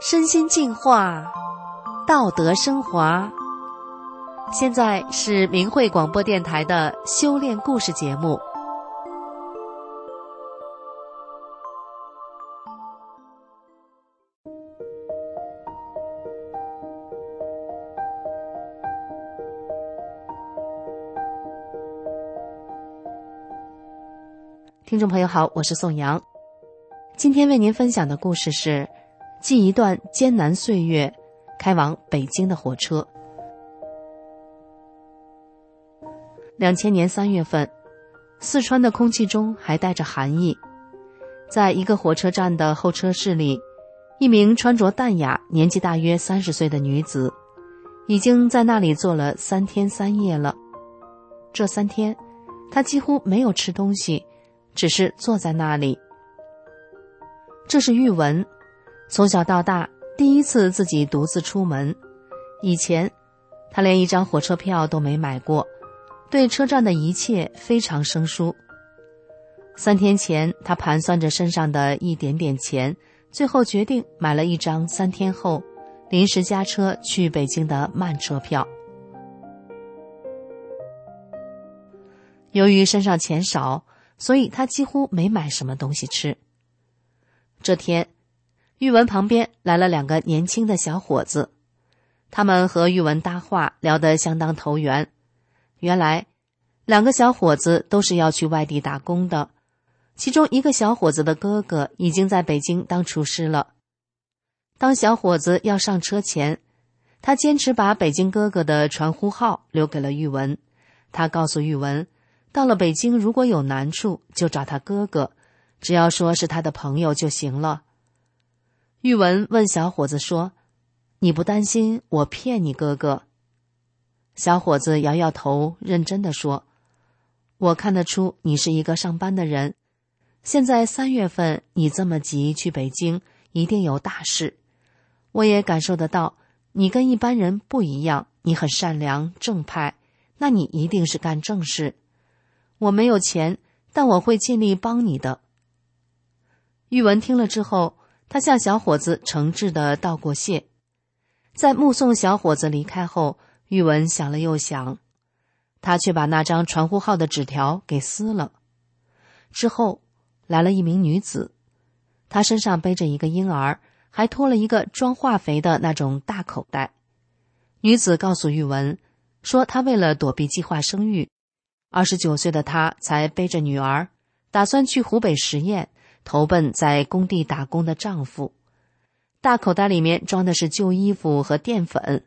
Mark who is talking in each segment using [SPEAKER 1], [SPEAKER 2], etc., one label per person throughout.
[SPEAKER 1] 身心净化，道德升华。现在是明慧广播电台的修炼故事节目。听众朋友好，我是宋阳，今天为您分享的故事是。记一段艰难岁月，开往北京的火车。两千年三月份，四川的空气中还带着寒意，在一个火车站的候车室里，一名穿着淡雅、年纪大约三十岁的女子，已经在那里坐了三天三夜了。这三天，她几乎没有吃东西，只是坐在那里。这是玉文。从小到大，第一次自己独自出门。以前，他连一张火车票都没买过，对车站的一切非常生疏。三天前，他盘算着身上的一点点钱，最后决定买了一张三天后临时加车去北京的慢车票。由于身上钱少，所以他几乎没买什么东西吃。这天。玉文旁边来了两个年轻的小伙子，他们和玉文搭话，聊得相当投缘。原来，两个小伙子都是要去外地打工的，其中一个小伙子的哥哥已经在北京当厨师了。当小伙子要上车前，他坚持把北京哥哥的传呼号留给了玉文。他告诉玉文，到了北京如果有难处，就找他哥哥，只要说是他的朋友就行了。玉文问小伙子说：“你不担心我骗你哥哥？”小伙子摇摇头，认真的说：“我看得出你是一个上班的人。现在三月份，你这么急去北京，一定有大事。我也感受得到，你跟一般人不一样，你很善良正派，那你一定是干正事。我没有钱，但我会尽力帮你的。”玉文听了之后。他向小伙子诚挚的道过谢，在目送小伙子离开后，玉文想了又想，他却把那张传呼号的纸条给撕了。之后，来了一名女子，她身上背着一个婴儿，还拖了一个装化肥的那种大口袋。女子告诉玉文，说她为了躲避计划生育，二十九岁的她才背着女儿，打算去湖北实验。投奔在工地打工的丈夫，大口袋里面装的是旧衣服和淀粉，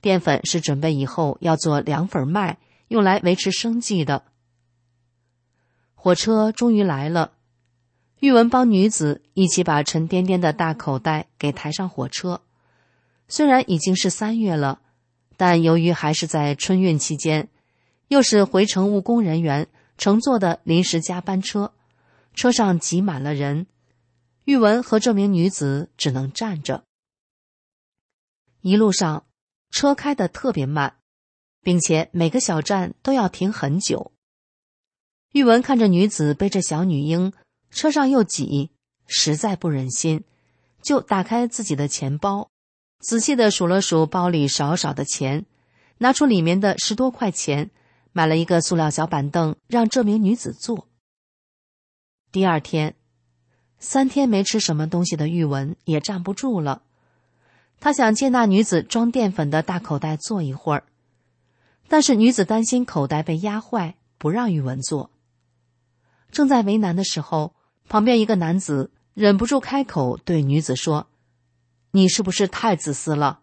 [SPEAKER 1] 淀粉是准备以后要做凉粉卖，用来维持生计的。火车终于来了，玉文帮女子一起把沉甸甸的大口袋给抬上火车。虽然已经是三月了，但由于还是在春运期间，又是回程务工人员乘坐的临时加班车。车上挤满了人，玉文和这名女子只能站着。一路上，车开得特别慢，并且每个小站都要停很久。玉文看着女子背着小女婴，车上又挤，实在不忍心，就打开自己的钱包，仔细的数了数包里少少的钱，拿出里面的十多块钱，买了一个塑料小板凳，让这名女子坐。第二天，三天没吃什么东西的玉文也站不住了。他想借那女子装淀粉的大口袋坐一会儿，但是女子担心口袋被压坏，不让玉文坐。正在为难的时候，旁边一个男子忍不住开口对女子说：“你是不是太自私了？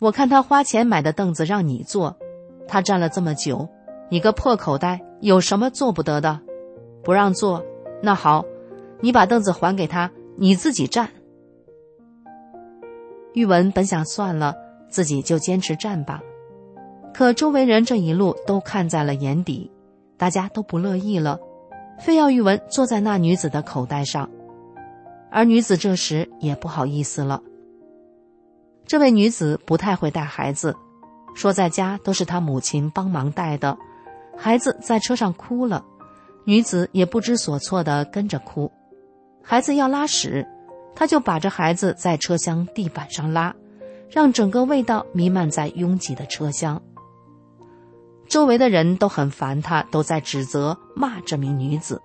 [SPEAKER 1] 我看他花钱买的凳子让你坐，他站了这么久，你个破口袋有什么做不得的？不让坐。”那好，你把凳子还给他，你自己站。玉文本想算了，自己就坚持站吧，可周围人这一路都看在了眼底，大家都不乐意了，非要玉文坐在那女子的口袋上，而女子这时也不好意思了。这位女子不太会带孩子，说在家都是她母亲帮忙带的，孩子在车上哭了。女子也不知所措的跟着哭，孩子要拉屎，他就把着孩子在车厢地板上拉，让整个味道弥漫在拥挤的车厢。周围的人都很烦他，都在指责骂这名女子，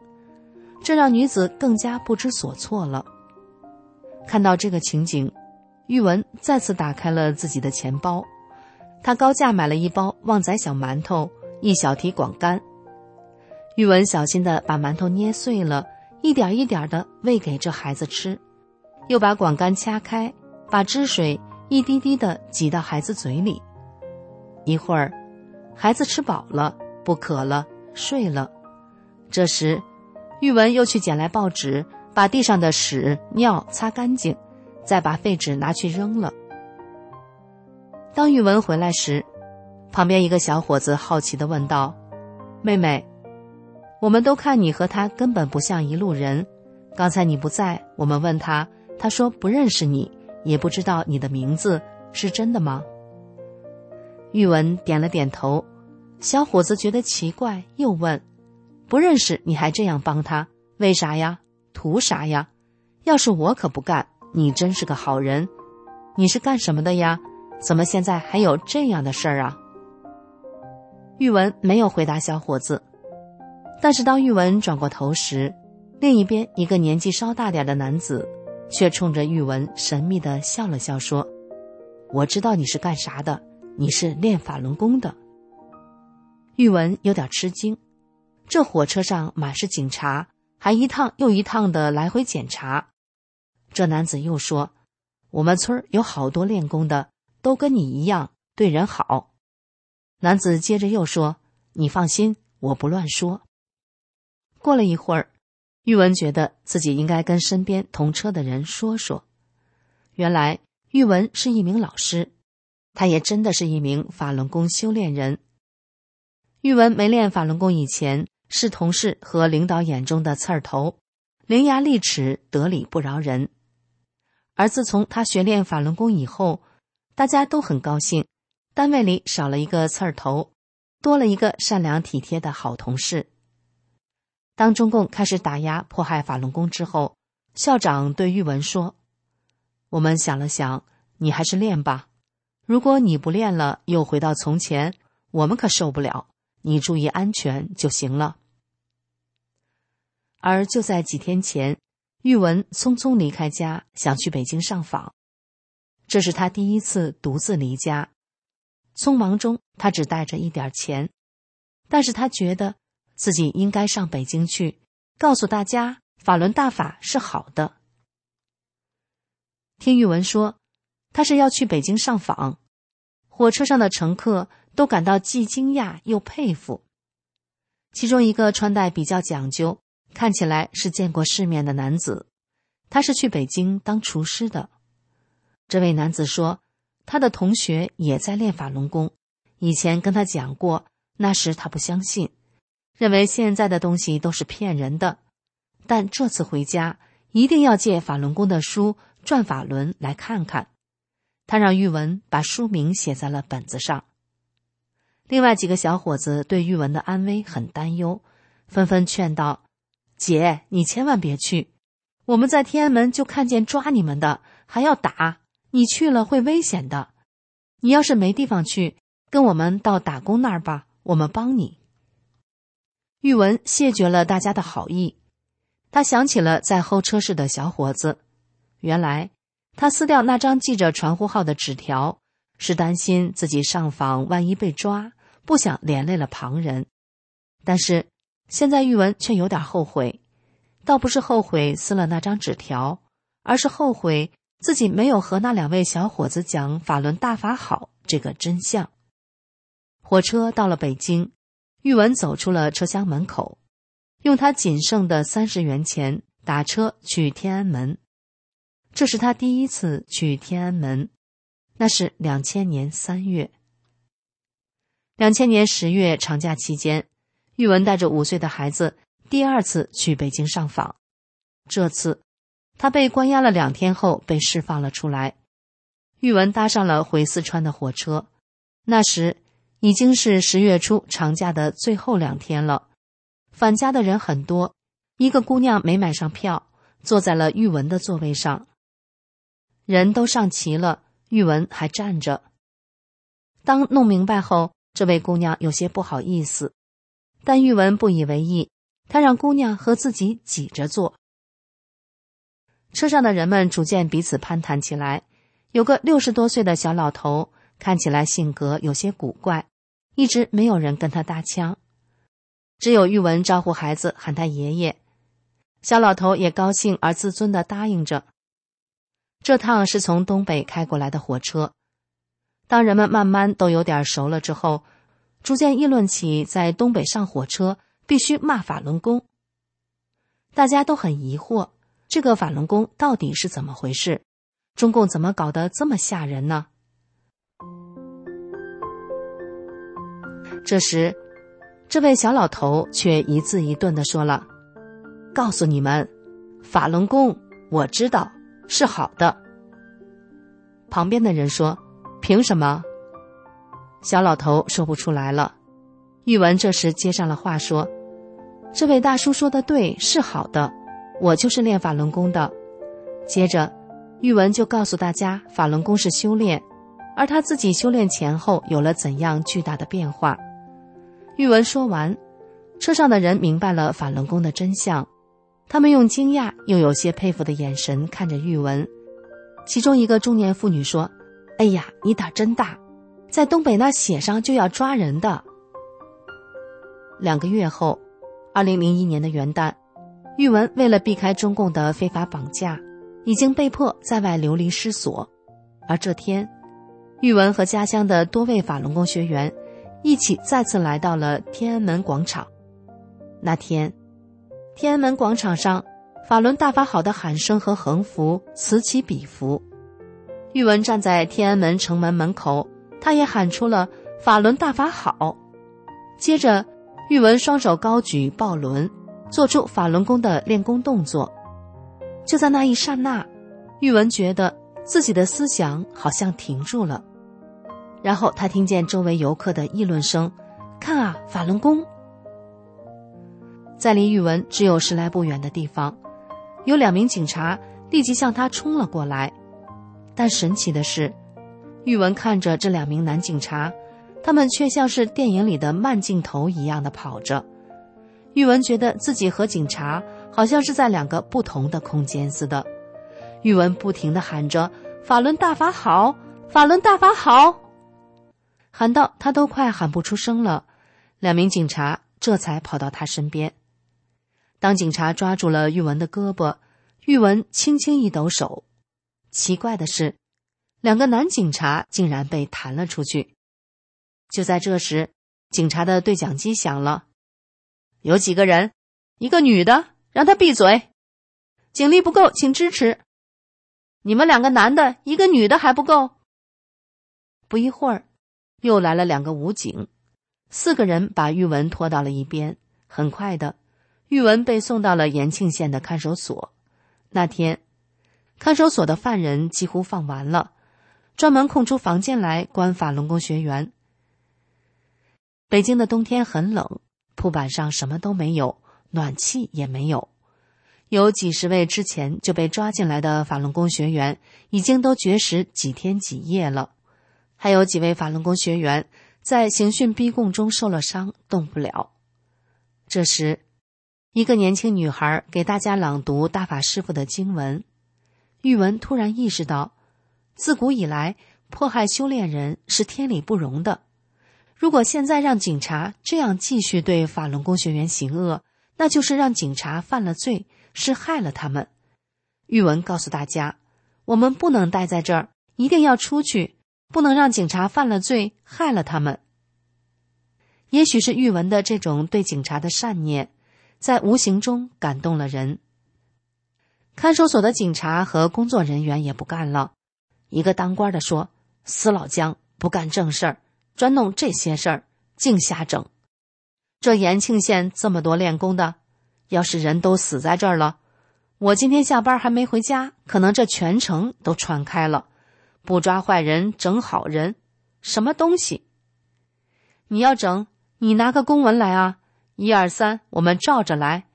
[SPEAKER 1] 这让女子更加不知所措了。看到这个情景，玉文再次打开了自己的钱包，他高价买了一包旺仔小馒头，一小提广柑。玉文小心的把馒头捏碎了，一点一点的喂给这孩子吃，又把管干掐开，把汁水一滴滴的挤到孩子嘴里。一会儿，孩子吃饱了，不渴了，睡了。这时，玉文又去捡来报纸。把地上的屎尿擦干净，再把废纸拿去扔了。当玉文回来时，旁边一个小伙子好奇的问道：“妹妹，我们都看你和他根本不像一路人。刚才你不在，我们问他，他说不认识你，也不知道你的名字，是真的吗？”玉文点了点头。小伙子觉得奇怪，又问：“不认识你还这样帮他，为啥呀？”图啥呀？要是我可不干！你真是个好人。你是干什么的呀？怎么现在还有这样的事儿啊？玉文没有回答小伙子，但是当玉文转过头时，另一边一个年纪稍大点的男子，却冲着玉文神秘的笑了笑，说：“我知道你是干啥的，你是练法轮功的。”玉文有点吃惊，这火车上满是警察。还一趟又一趟的来回检查，这男子又说：“我们村有好多练功的，都跟你一样对人好。”男子接着又说：“你放心，我不乱说。”过了一会儿，玉文觉得自己应该跟身边同车的人说说。原来玉文是一名老师，他也真的是一名法轮功修炼人。玉文没练法轮功以前。是同事和领导眼中的刺儿头，伶牙俐齿，得理不饶人。而自从他学练法轮功以后，大家都很高兴，单位里少了一个刺儿头，多了一个善良体贴的好同事。当中共开始打压迫害法轮功之后，校长对玉文说：“我们想了想，你还是练吧。如果你不练了，又回到从前，我们可受不了。”你注意安全就行了。而就在几天前，玉文匆匆离开家，想去北京上访。这是他第一次独自离家，匆忙中他只带着一点钱，但是他觉得自己应该上北京去，告诉大家法轮大法是好的。听玉文说，他是要去北京上访，火车上的乘客。都感到既惊讶又佩服。其中一个穿戴比较讲究、看起来是见过世面的男子，他是去北京当厨师的。这位男子说，他的同学也在练法轮功，以前跟他讲过，那时他不相信，认为现在的东西都是骗人的。但这次回家一定要借法轮功的书《转法轮》来看看。他让玉文把书名写在了本子上。另外几个小伙子对玉文的安危很担忧，纷纷劝道：“姐，你千万别去，我们在天安门就看见抓你们的，还要打，你去了会危险的。你要是没地方去，跟我们到打工那儿吧，我们帮你。”玉文谢绝了大家的好意，他想起了在候车室的小伙子，原来他撕掉那张记着传呼号的纸条。是担心自己上访万一被抓，不想连累了旁人。但是现在玉文却有点后悔，倒不是后悔撕了那张纸条，而是后悔自己没有和那两位小伙子讲法轮大法好这个真相。火车到了北京，玉文走出了车厢门口，用他仅剩的三十元钱打车去天安门。这是他第一次去天安门。那是两千年三月。两千年十月长假期间，玉文带着五岁的孩子第二次去北京上访。这次，他被关押了两天后被释放了出来。玉文搭上了回四川的火车。那时已经是十月初长假的最后两天了，返家的人很多。一个姑娘没买上票，坐在了玉文的座位上，人都上齐了，玉文还站着。当弄明白后，这位姑娘有些不好意思，但玉文不以为意，他让姑娘和自己挤着坐。车上的人们逐渐彼此攀谈起来。有个六十多岁的小老头，看起来性格有些古怪，一直没有人跟他搭腔，只有玉文招呼孩子喊他爷爷。小老头也高兴而自尊的答应着。这趟是从东北开过来的火车。当人们慢慢都有点熟了之后，逐渐议论起在东北上火车必须骂法轮功。大家都很疑惑，这个法轮功到底是怎么回事？中共怎么搞得这么吓人呢？这时，这位小老头却一字一顿的说了：“告诉你们，法轮功我知道是好的。”旁边的人说：“凭什么？”小老头说不出来了。玉文这时接上了话说：“这位大叔说的对，是好的，我就是练法轮功的。”接着。玉文就告诉大家，法轮功是修炼，而他自己修炼前后有了怎样巨大的变化。玉文说完，车上的人明白了法轮功的真相，他们用惊讶又有些佩服的眼神看着玉文。其中一个中年妇女说：“哎呀，你胆真大，在东北那写上就要抓人的。”两个月后，二零零一年的元旦，玉文为了避开中共的非法绑架。已经被迫在外流离失所，而这天，玉文和家乡的多位法轮功学员一起再次来到了天安门广场。那天，天安门广场上“法轮大法好”的喊声和横幅此起彼伏。玉文站在天安门城门门口，他也喊出了“法轮大法好”。接着，玉文双手高举抱轮，做出法轮功的练功动作。就在那一刹那，玉文觉得自己的思想好像停住了。然后他听见周围游客的议论声：“看啊，法轮功！”在离玉文只有十来步远的地方，有两名警察立即向他冲了过来。但神奇的是，玉文看着这两名男警察，他们却像是电影里的慢镜头一样的跑着。玉文觉得自己和警察。好像是在两个不同的空间似的，玉文不停的喊着“法轮大法好，法轮大法好”，喊到他都快喊不出声了。两名警察这才跑到他身边。当警察抓住了玉文的胳膊，玉文轻轻一抖手，奇怪的是，两个男警察竟然被弹了出去。就在这时，警察的对讲机响了，有几个人，一个女的。让他闭嘴！警力不够，请支持。你们两个男的，一个女的还不够。不一会儿，又来了两个武警，四个人把玉文拖到了一边。很快的，玉文被送到了延庆县的看守所。那天，看守所的犯人几乎放完了，专门空出房间来关法轮功学员。北京的冬天很冷，铺板上什么都没有。暖气也没有，有几十位之前就被抓进来的法轮功学员已经都绝食几天几夜了，还有几位法轮功学员在刑讯逼供中受了伤，动不了。这时，一个年轻女孩给大家朗读大法师傅的经文，玉文突然意识到，自古以来迫害修炼人是天理不容的，如果现在让警察这样继续对法轮功学员行恶，那就是让警察犯了罪，是害了他们。玉文告诉大家：“我们不能待在这儿，一定要出去，不能让警察犯了罪，害了他们。”也许是玉文的这种对警察的善念，在无形中感动了人。看守所的警察和工作人员也不干了。一个当官的说：“死老姜不干正事儿，专弄这些事儿，净瞎整。”这延庆县这么多练功的，要是人都死在这儿了，我今天下班还没回家，可能这全城都传开了。不抓坏人，整好人，什么东西？你要整，你拿个公文来啊！一二三，我们照着来。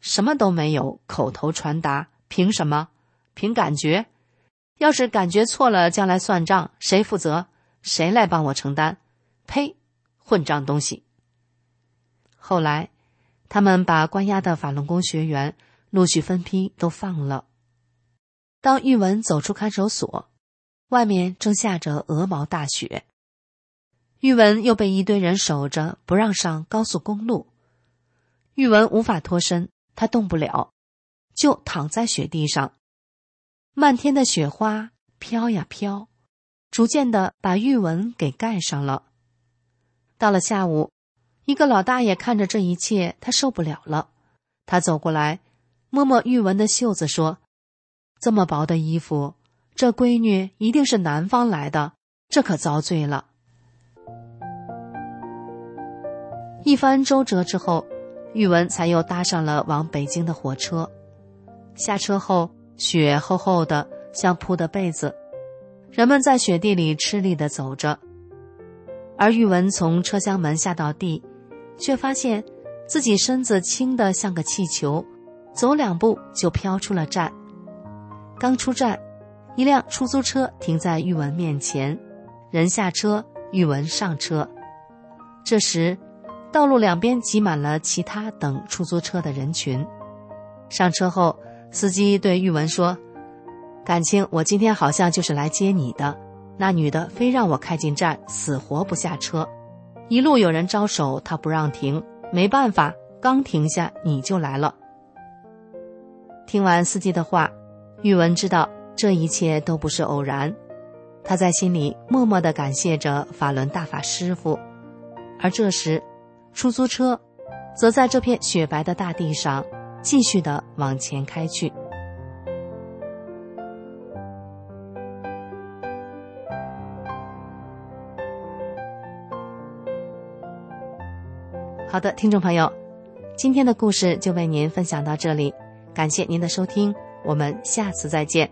[SPEAKER 1] 什么都没有，口头传达，凭什么？凭感觉？要是感觉错了，将来算账，谁负责？谁来帮我承担？呸！混账东西！后来，他们把关押的法轮功学员陆续分批都放了。当玉文走出看守所，外面正下着鹅毛大雪。玉文又被一堆人守着，不让上高速公路。玉文无法脱身，他动不了，就躺在雪地上。漫天的雪花飘呀飘，逐渐的把玉文给盖上了。到了下午，一个老大爷看着这一切，他受不了了。他走过来，摸摸玉文的袖子，说：“这么薄的衣服，这闺女一定是南方来的，这可遭罪了。”一番周折之后，玉文才又搭上了往北京的火车。下车后，雪厚厚的，像铺的被子，人们在雪地里吃力的走着。而玉文从车厢门下到地，却发现自己身子轻的像个气球，走两步就飘出了站。刚出站，一辆出租车停在玉文面前，人下车，玉文上车。这时。道路两边挤满了其他等出租车的人群。上车后，司机对玉文说：“感情我今天好像就是来接你的。那女的非让我开进站，死活不下车。一路有人招手，她不让停，没办法，刚停下你就来了。”听完司机的话，玉文知道这一切都不是偶然，他在心里默默的感谢着法轮大法师傅。而这时，出租车，则在这片雪白的大地上，继续的往前开去。好的，听众朋友，今天的故事就为您分享到这里，感谢您的收听，我们下次再见。